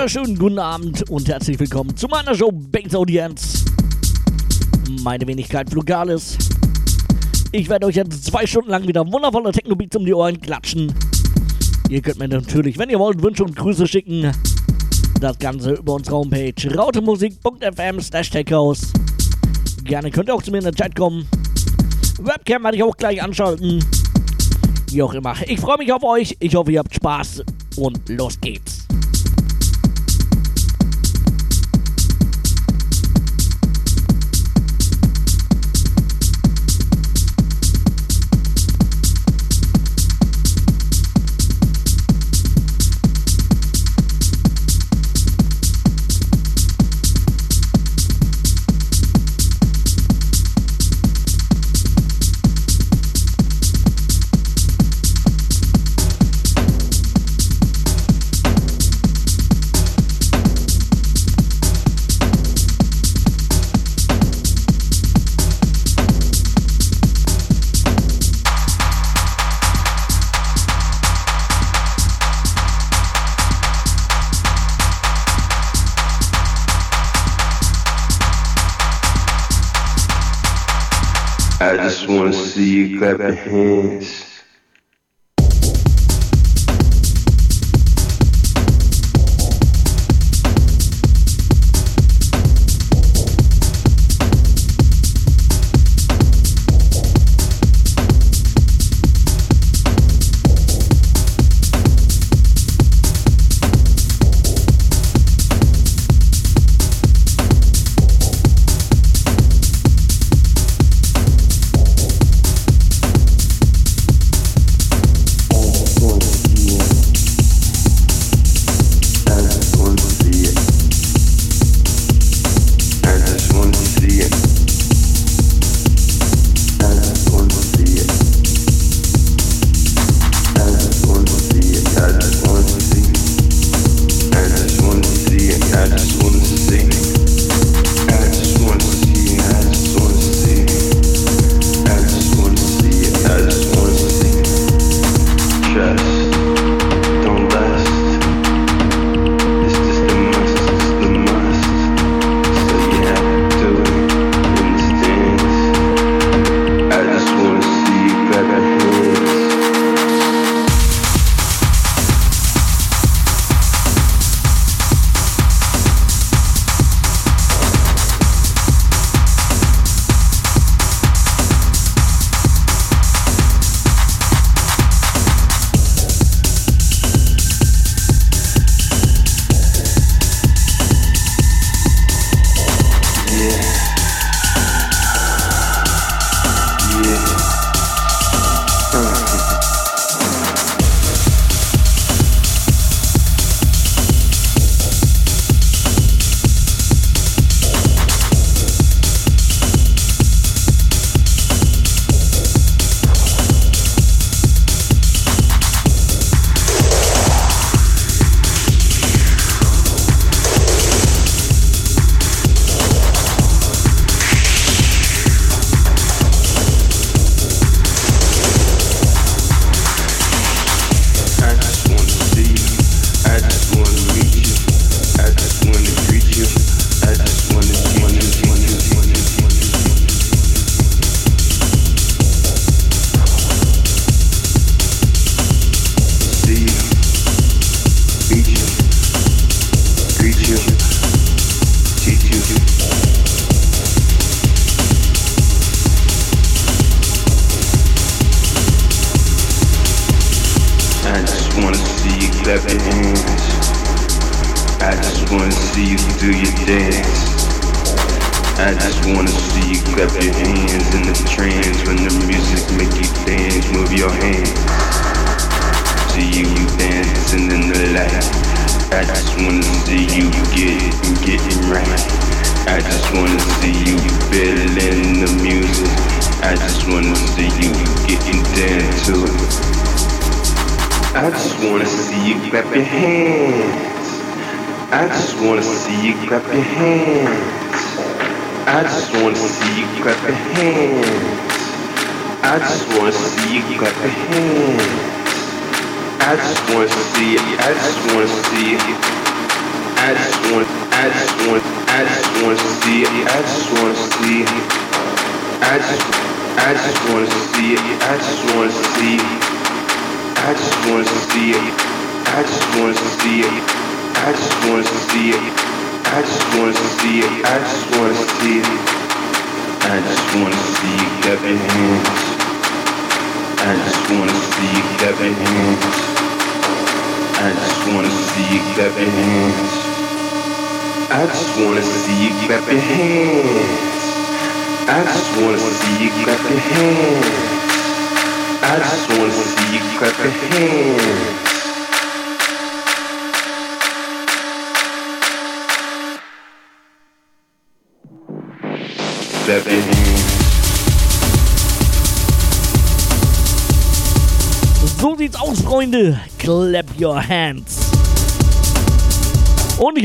wunderschönen guten Abend und herzlich willkommen zu meiner Show Bates Audience. Meine Wenigkeit Flugalis. Ich werde euch jetzt zwei Stunden lang wieder wundervolle Techno-Beats um die Ohren klatschen. Ihr könnt mir natürlich, wenn ihr wollt, Wünsche und Grüße schicken. Das Ganze über unsere Homepage rautemusik.fm slash techhouse. Gerne könnt ihr auch zu mir in den Chat kommen. Webcam werde ich auch gleich anschalten. Wie auch immer. Ich freue mich auf euch. Ich hoffe, ihr habt Spaß. Und los geht's. RPG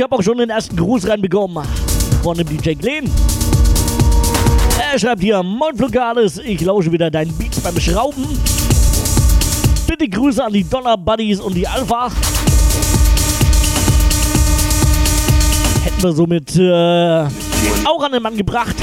habe auch schon den ersten Gruß reinbekommen von dem DJ Glenn. Er schreibt hier, Moin Flugales, ich lausche wieder deinen Beats beim Schrauben. Bitte Grüße an die Dollar Buddies und die Alpha. Hätten wir somit äh, auch an den Mann gebracht.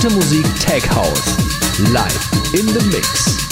Raute Musik Tech House. Live in the Mix.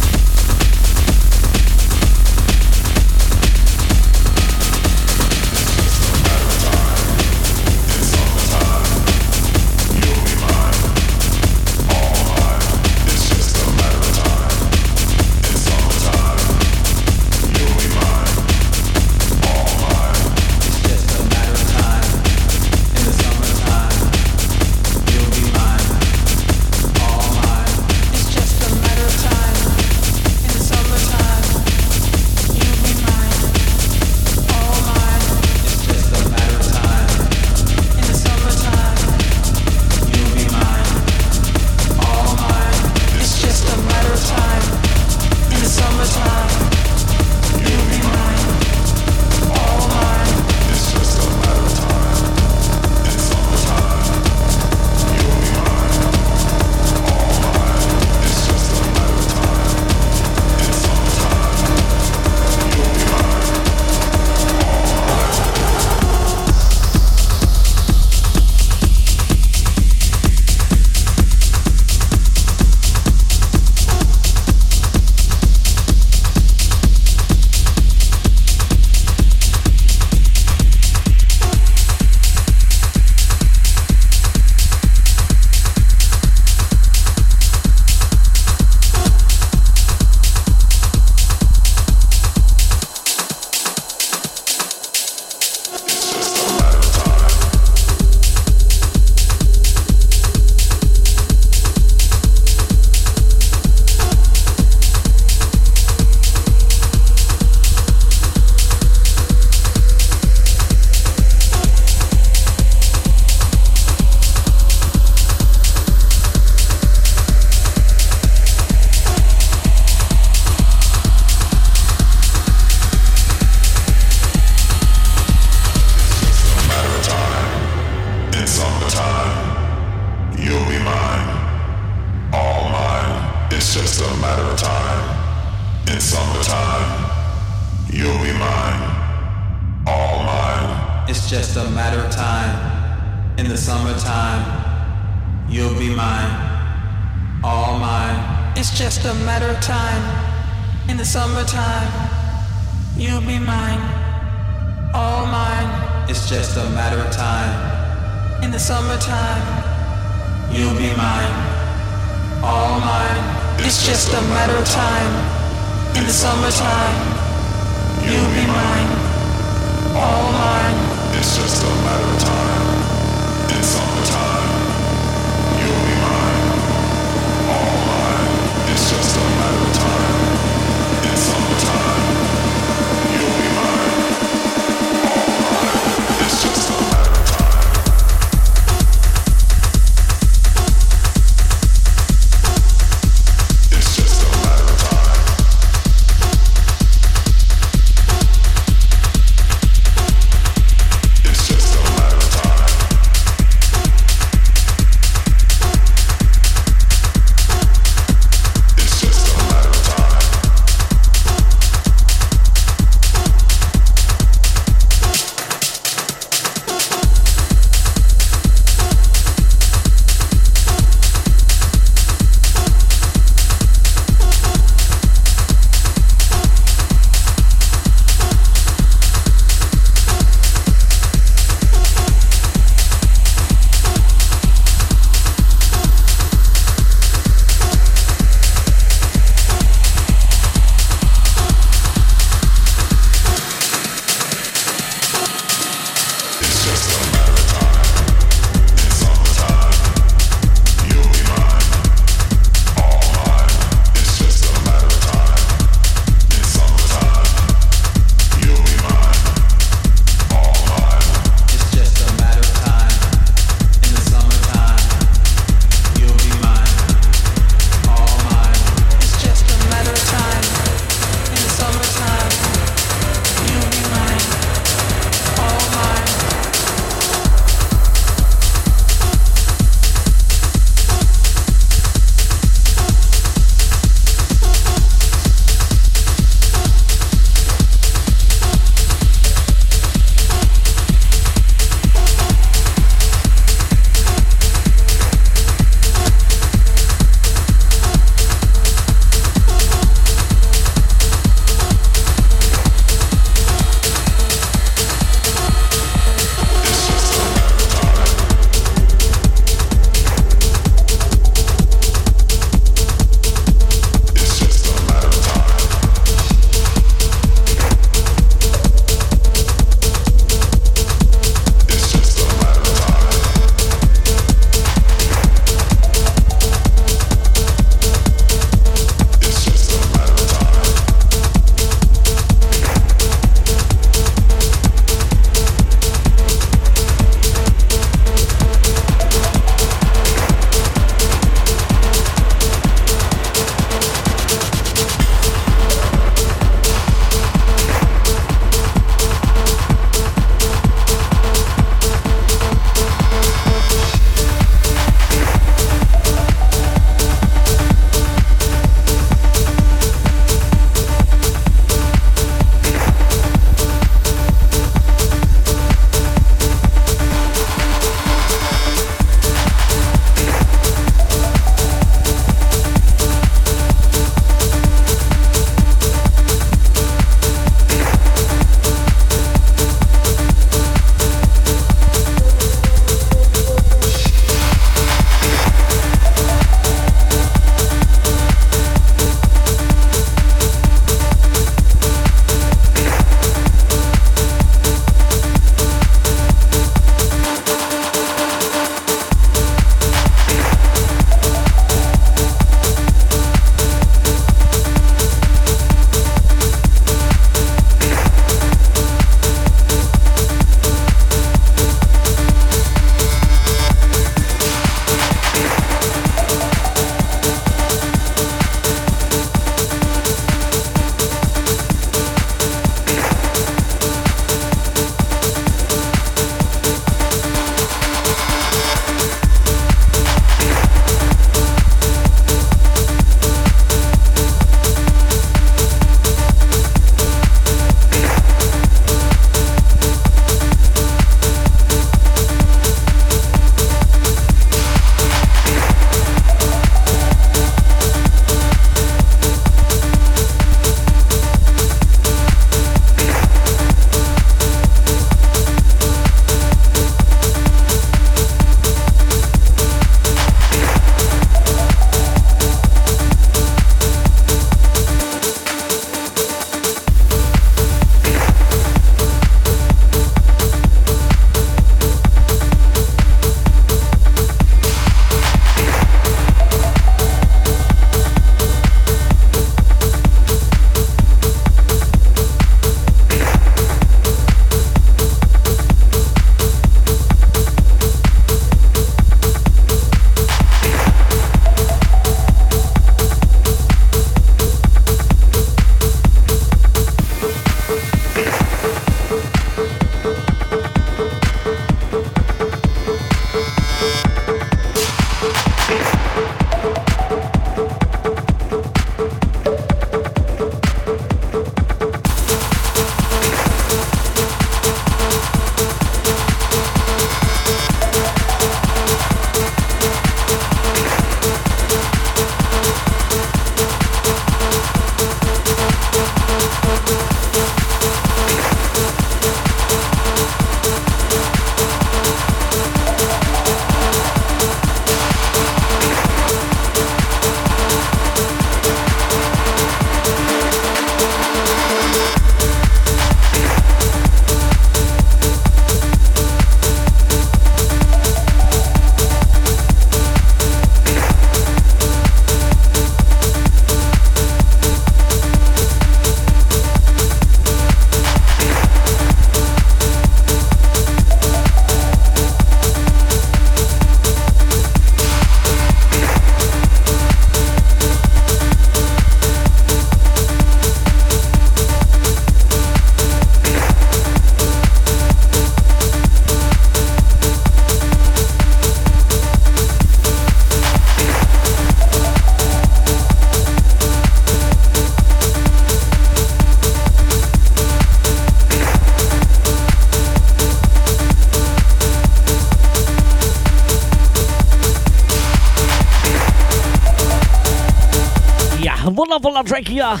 Wundervoller Track hier.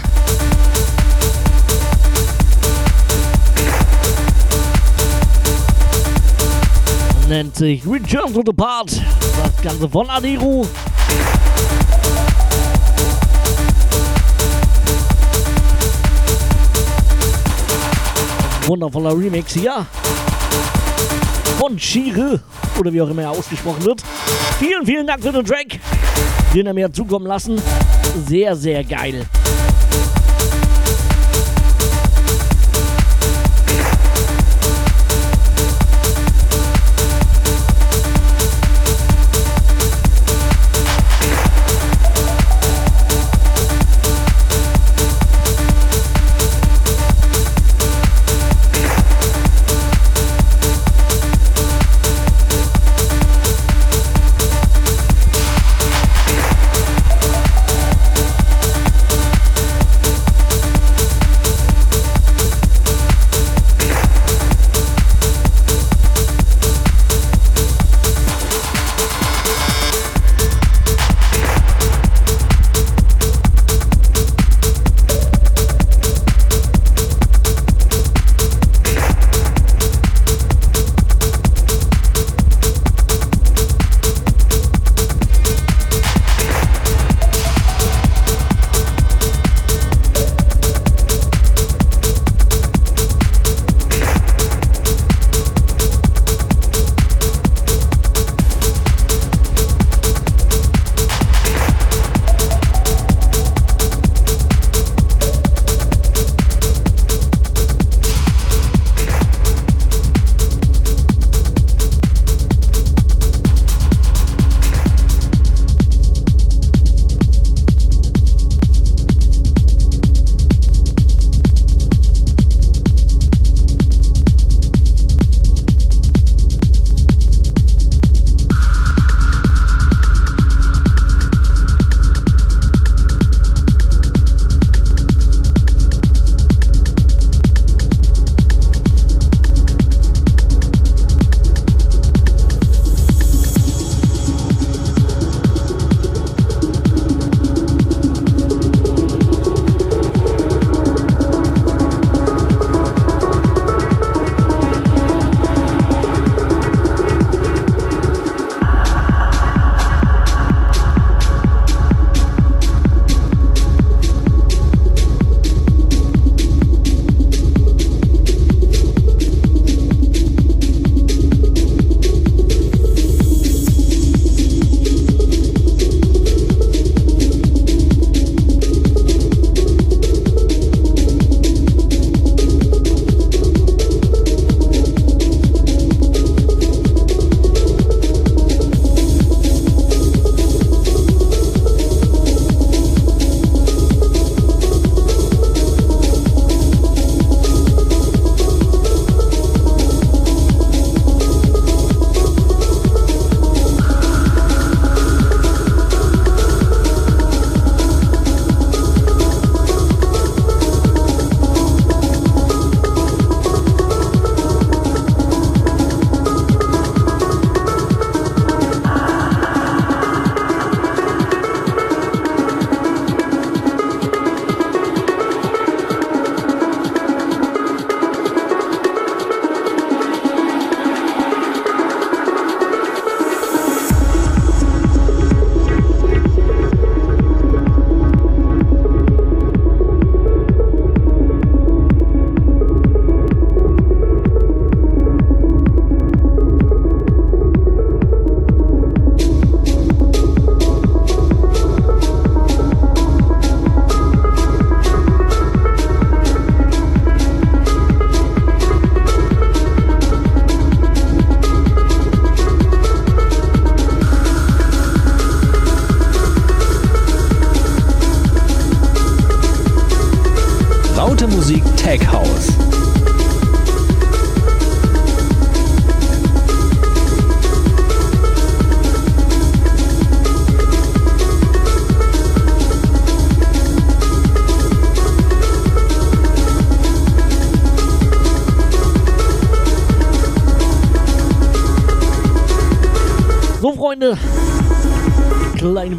Nennt sich Return to the Part. Das Ganze von Adiru. Wundervoller Remix hier. Von Chire. Oder wie auch immer er ausgesprochen wird. Vielen, vielen Dank für den Track, den er mir zukommen lassen. Sehr, sehr geil.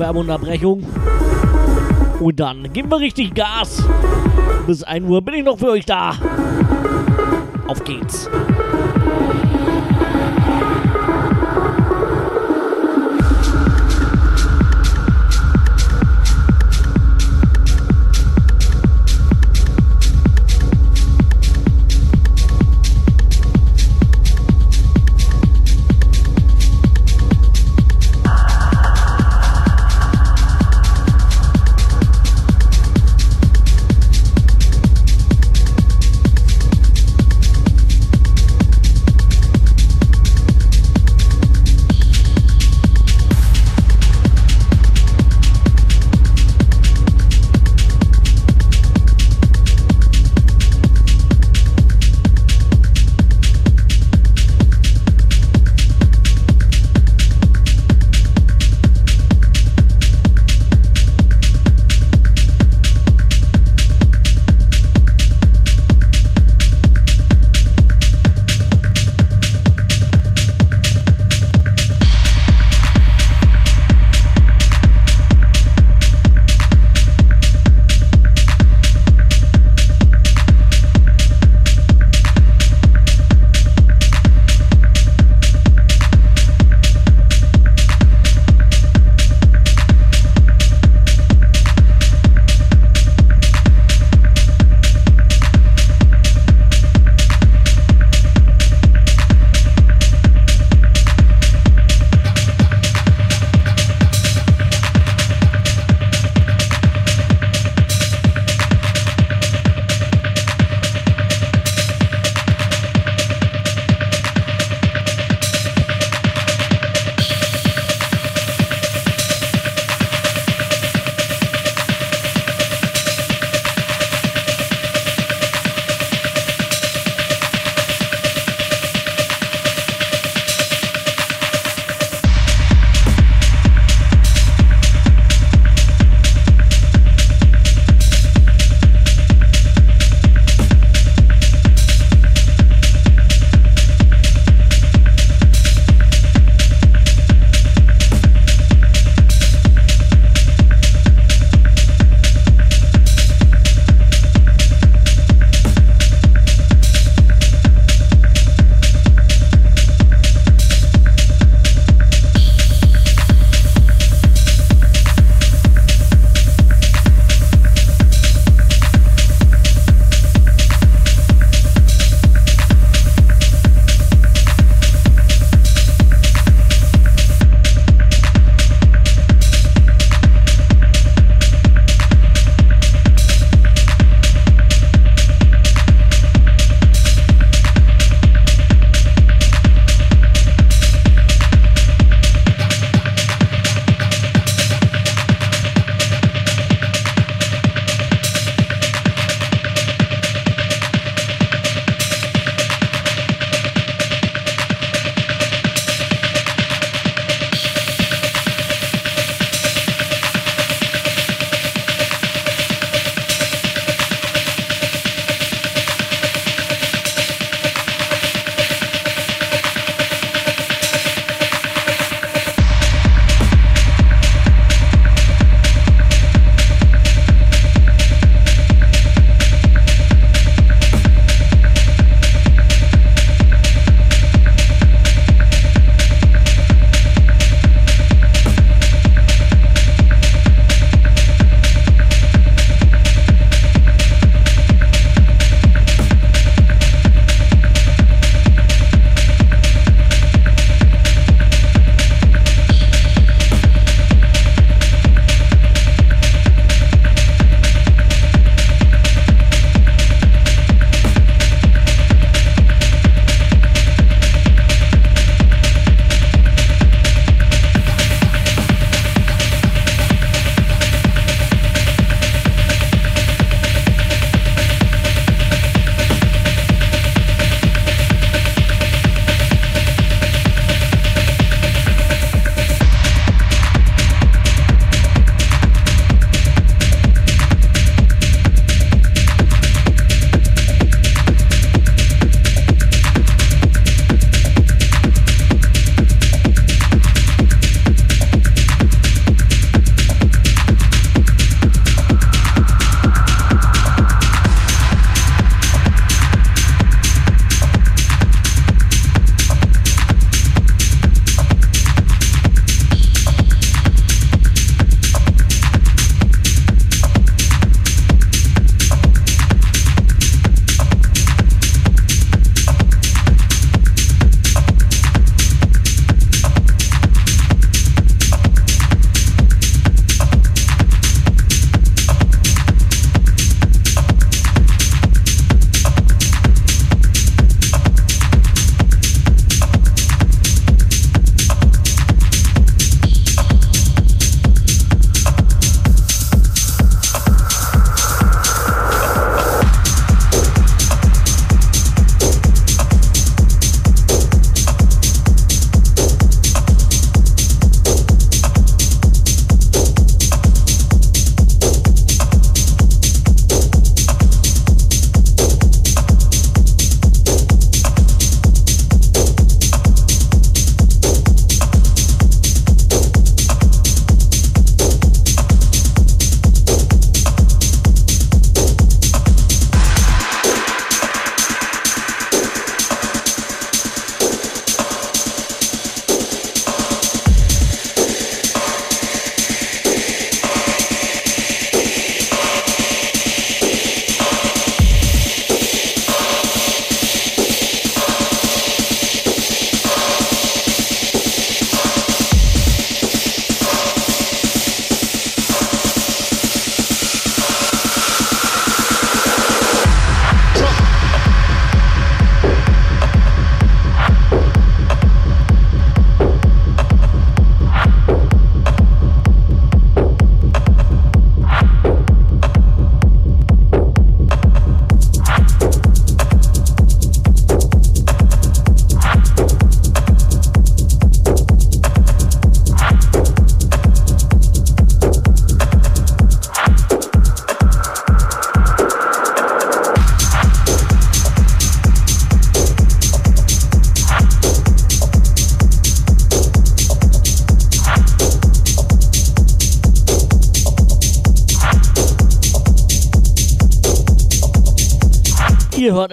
Werbeunterbrechung. Und dann geben wir richtig Gas. Bis 1 Uhr bin ich noch für euch da. Auf geht's.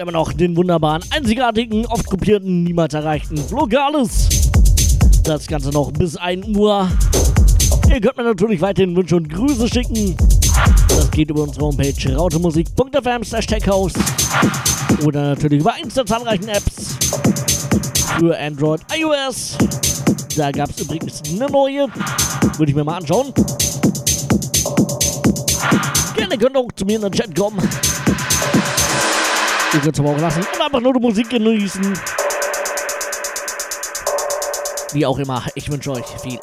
Immer noch den wunderbaren, einzigartigen, oft kopierten, niemals erreichten Vlogales. Das Ganze noch bis 1 Uhr. Ihr könnt mir natürlich weiterhin Wünsche und Grüße schicken. Das geht über unsere Homepage rautemusik.fm techhouse oder natürlich über eins der zahlreichen Apps für Android, iOS. Da gab es übrigens eine neue. Würde ich mir mal anschauen. Gerne könnt ihr auch zu mir in den Chat kommen. Ihr könnt es aber auch lassen und einfach nur die Musik genießen. Wie auch immer, ich wünsche euch viel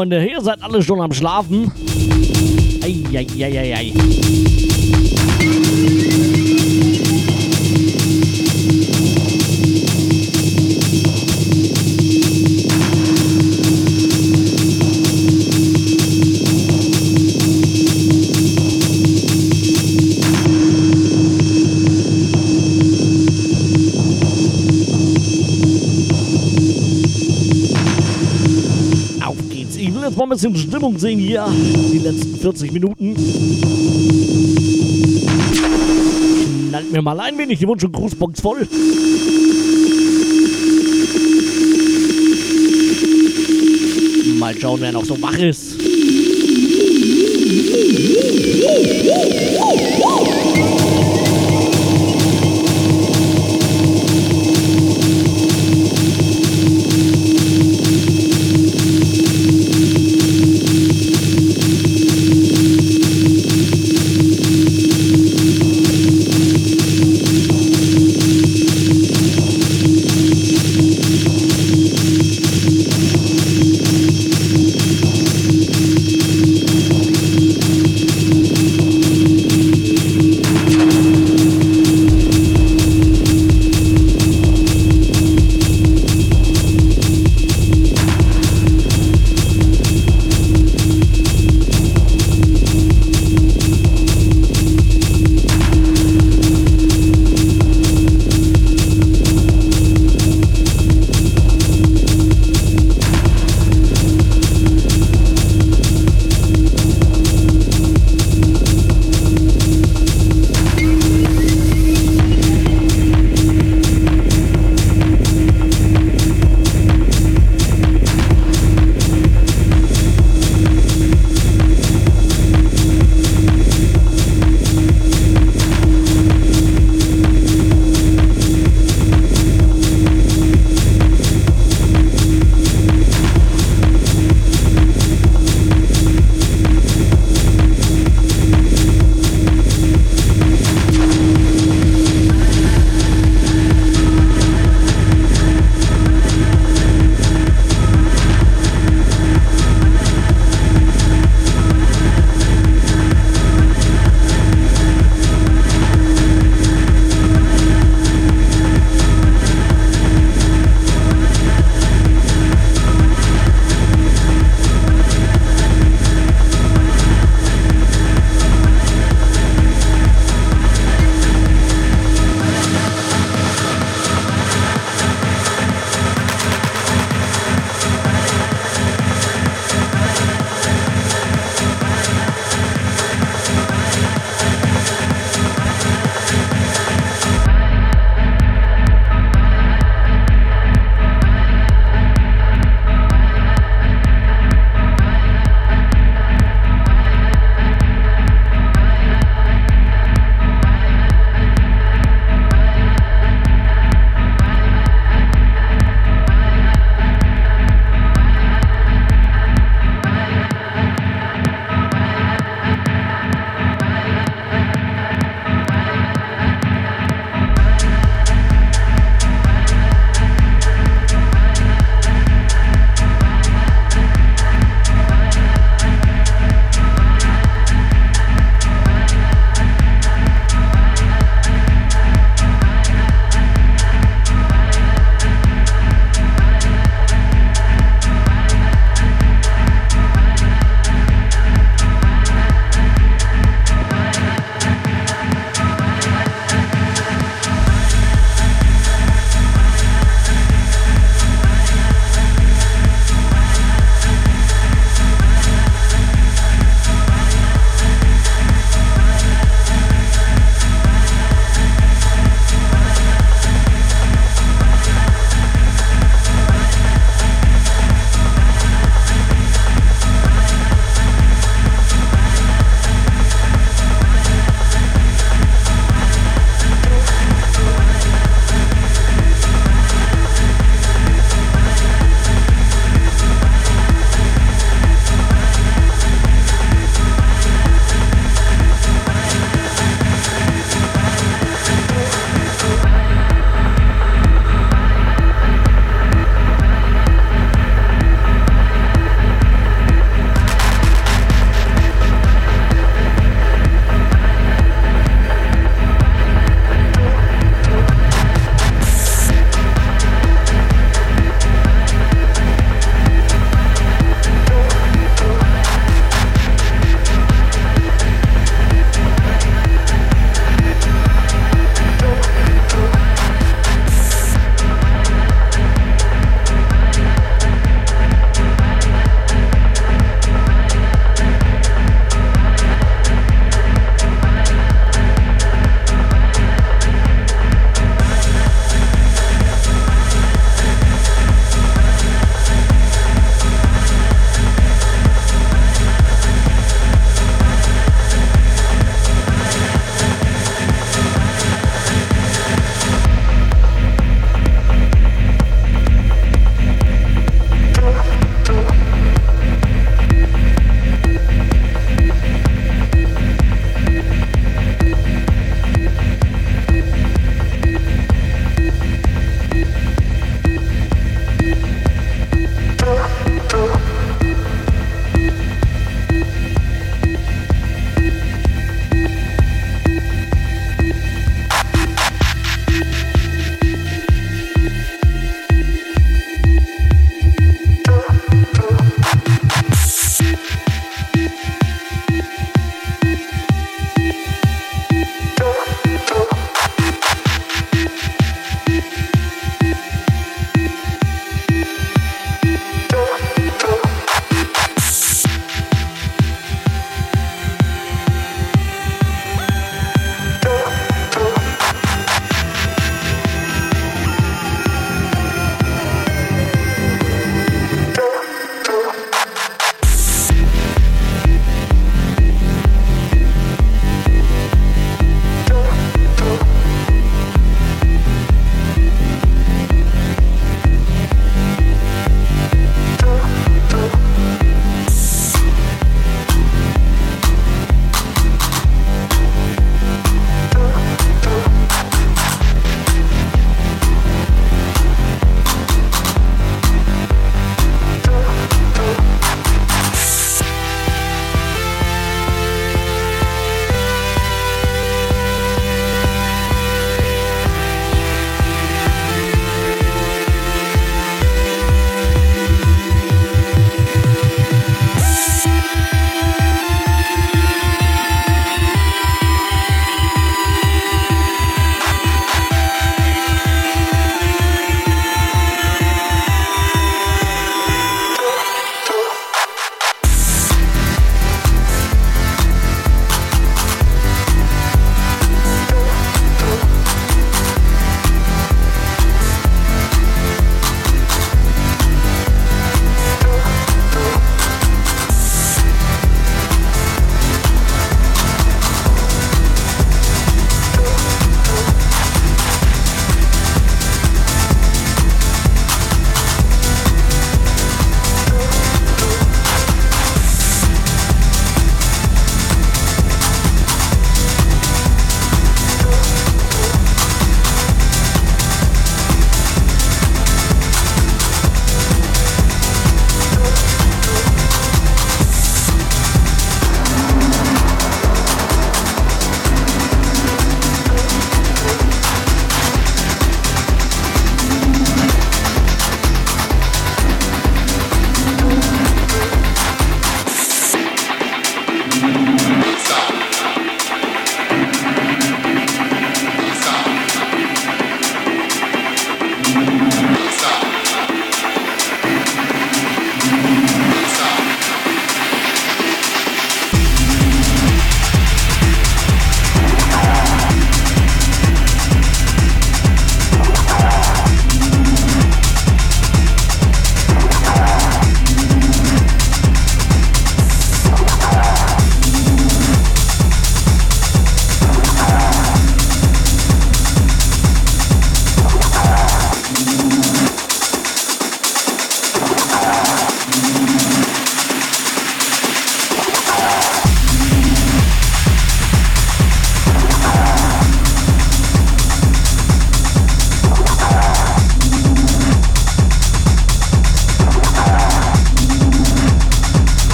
Freunde, ihr seid alle schon am Schlafen. Eieieiei. Auf ein bisschen Stimmung sehen hier. Die letzten 40 Minuten. Knallt mir mal ein wenig die Wunsch- und Grußbox voll. Mal schauen, wer noch so wach ist.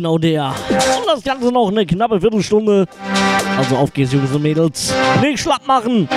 Genau der. Und das Ganze noch eine knappe Viertelstunde. Also auf geht's, Jungs und Mädels. Nicht schlapp machen.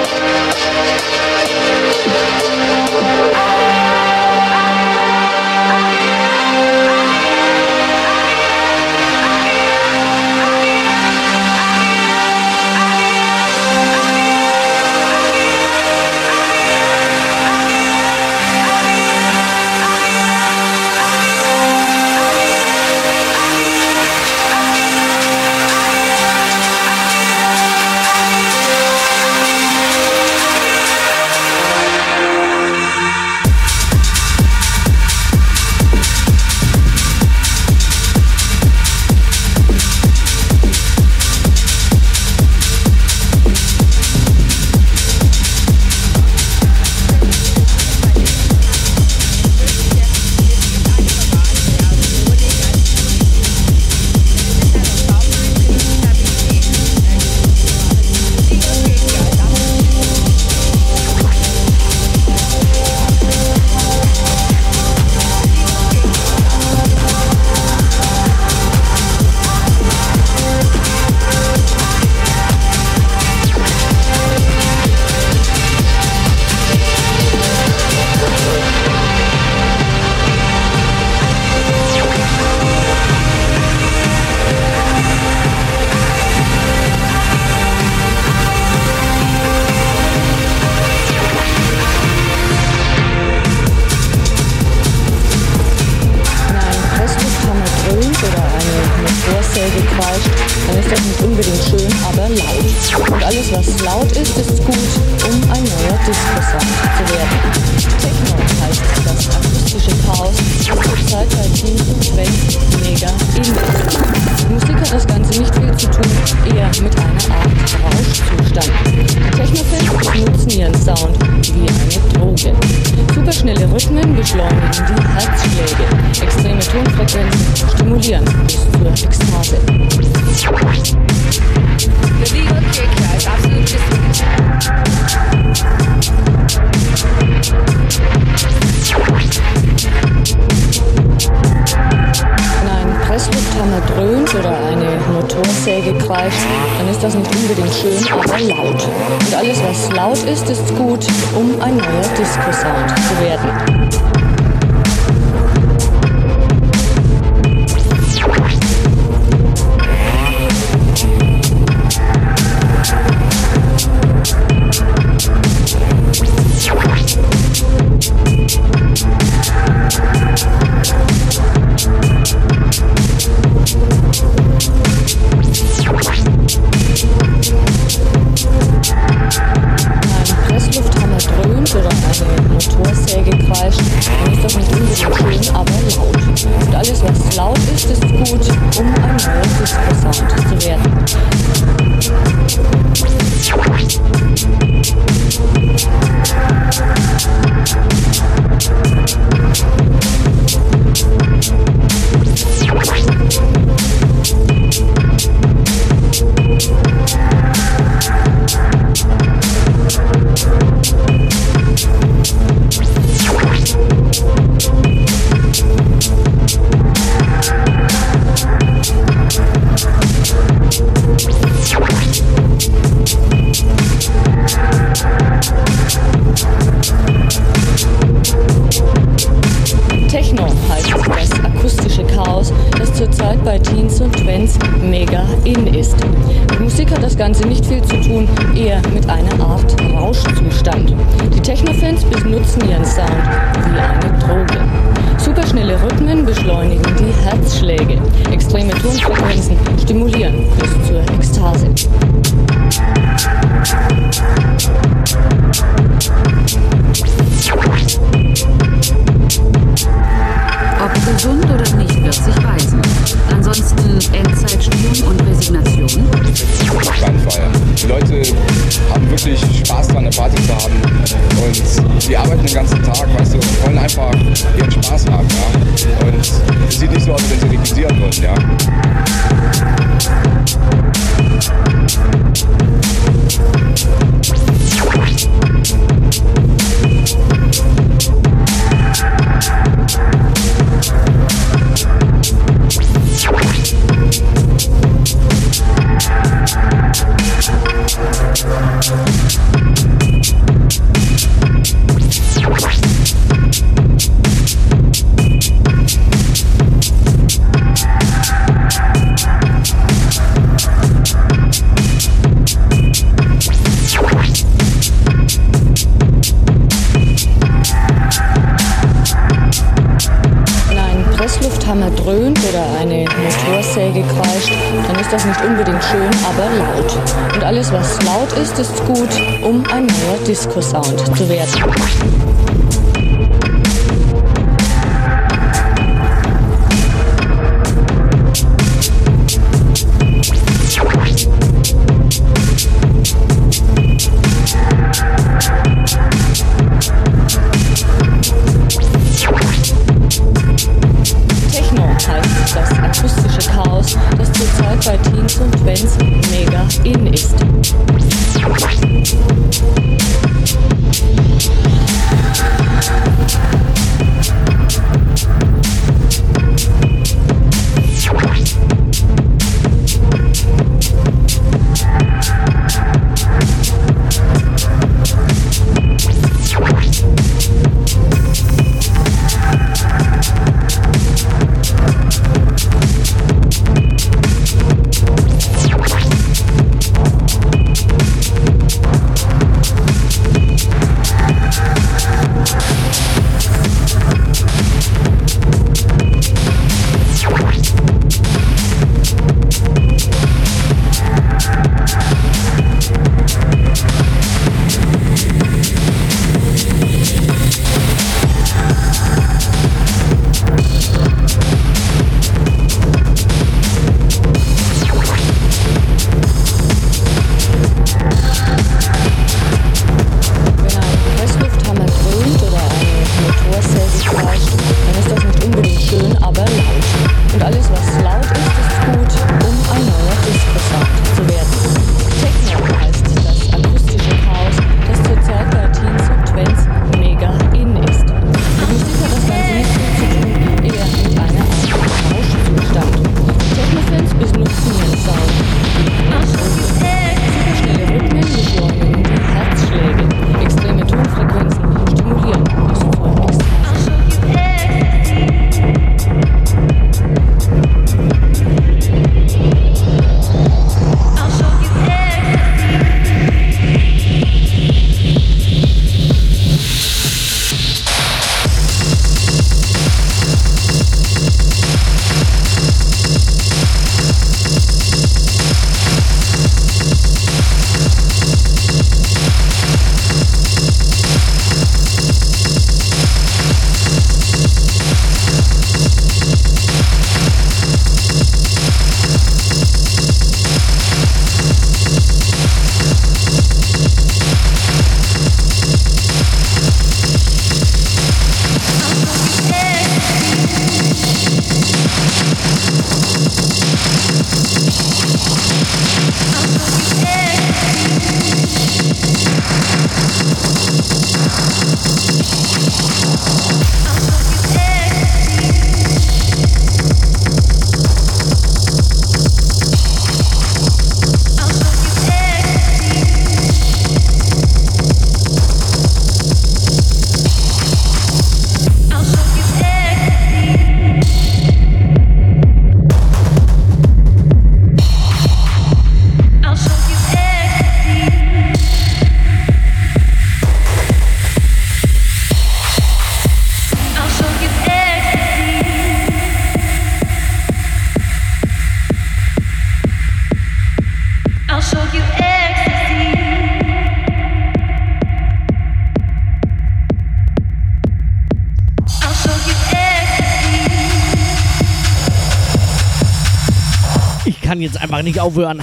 gleich nicht aufhören.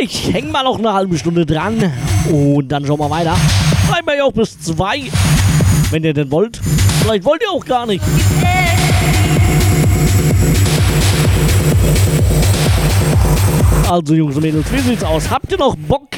Ich hänge mal noch eine halbe Stunde dran und dann schauen wir weiter. Bleiben wir ja auch bis zwei, wenn ihr denn wollt. Vielleicht wollt ihr auch gar nicht. Also Jungs und Mädels, wie sieht's aus? Habt ihr noch Bock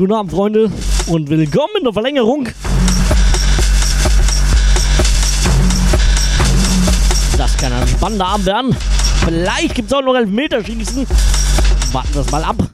guten Abend, Freunde, und willkommen in der Verlängerung. Das kann ein spannender Abend werden. Vielleicht gibt es auch noch Elfmeterschießen. Warten wir es mal ab.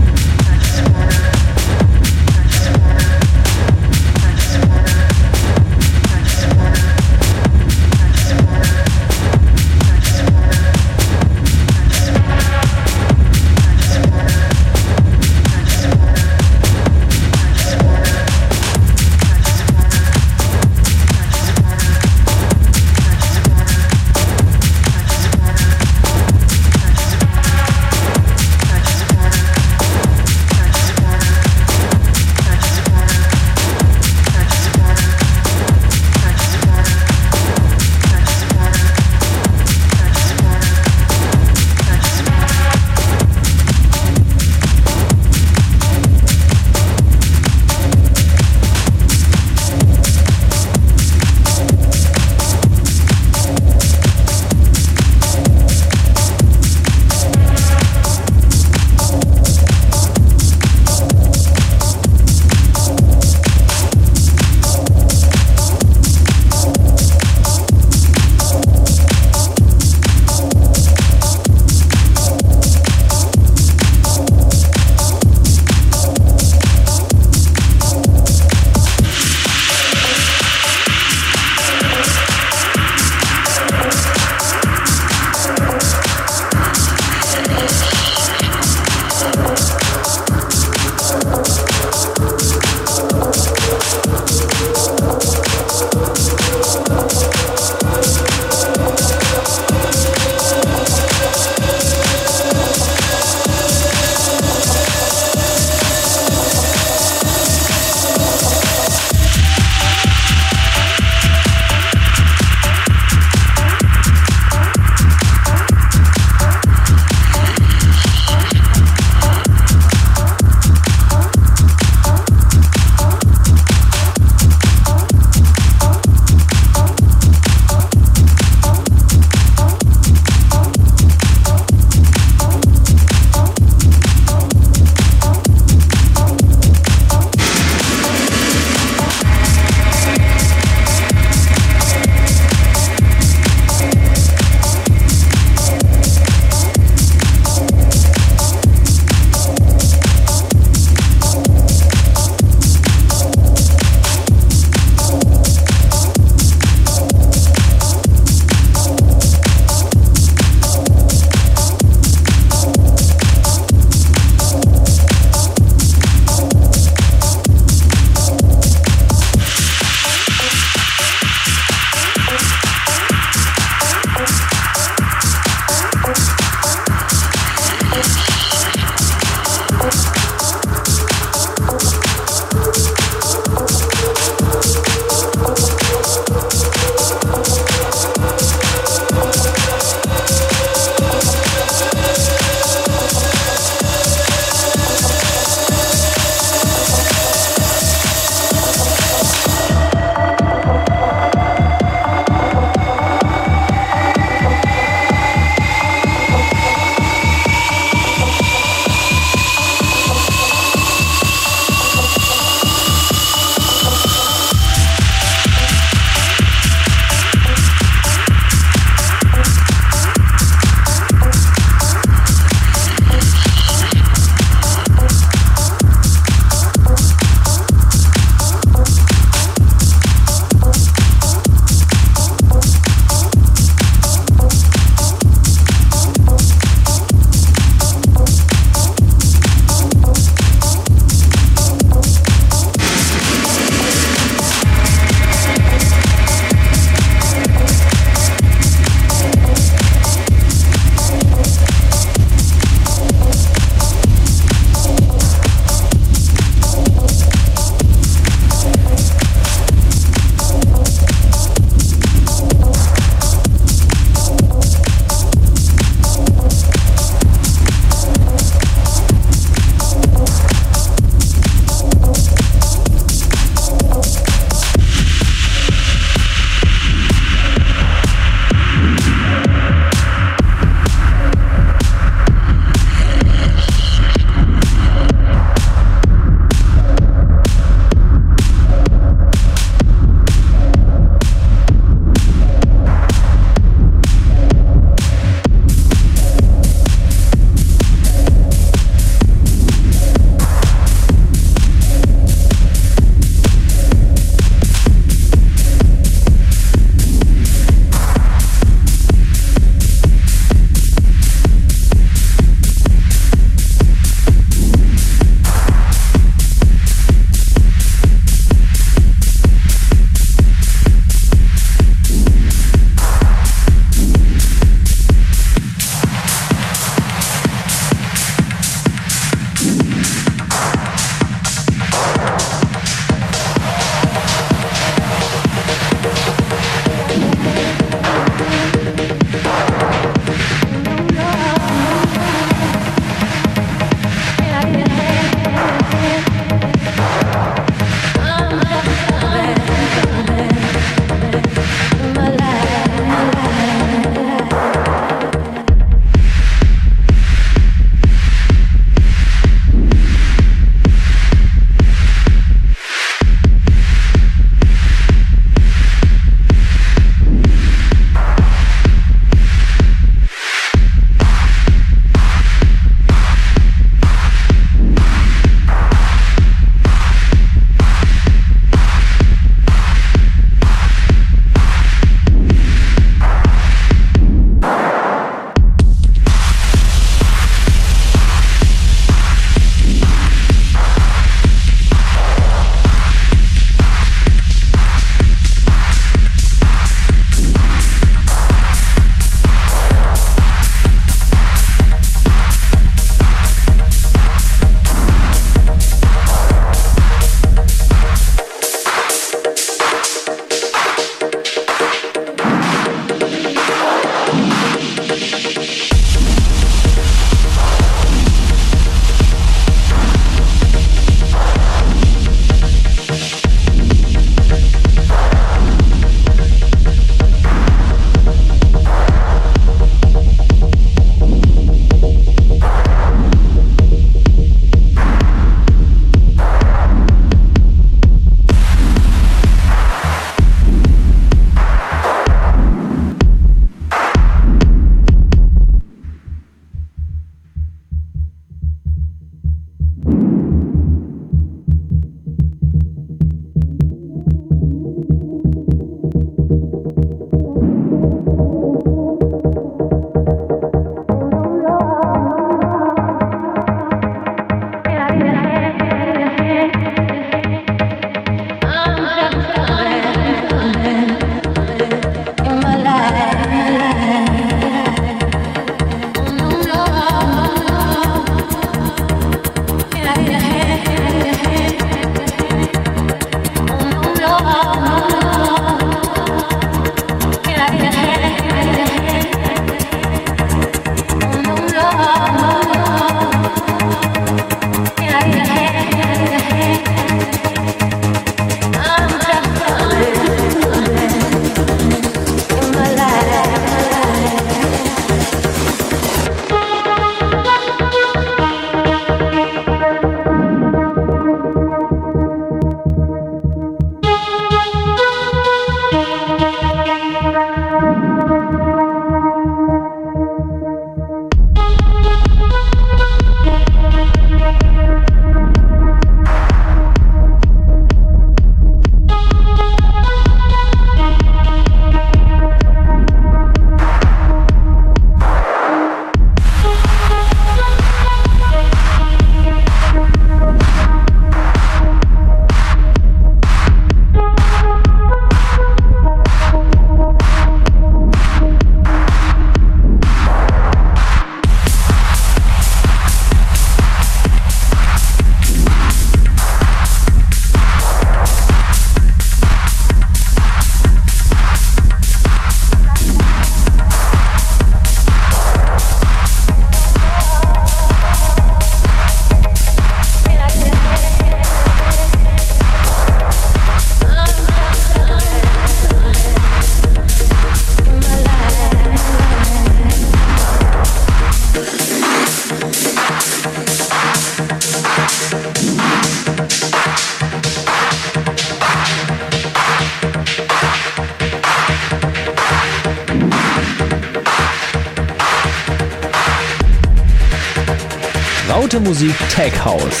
Laute Musik Tech House.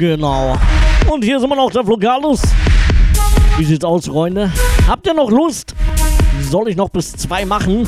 Genau. Und hier sind wir noch, der Flogalus. Wie sieht's aus, Freunde? Habt ihr noch Lust? Soll ich noch bis zwei machen?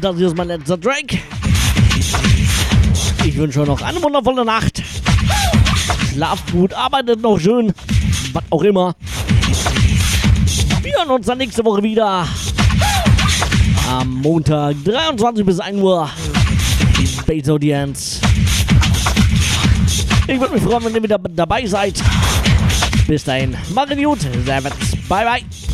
Das ist mein letzter Drake. Ich wünsche euch noch eine wundervolle Nacht. Schlaft gut, arbeitet noch schön. Was auch immer. Wir hören uns dann nächste Woche wieder. Am Montag 23 bis 1 Uhr. Base Audience. Ich würde mich freuen, wenn ihr wieder dabei seid. Bis dahin, macht gut. Servus. Bye, bye.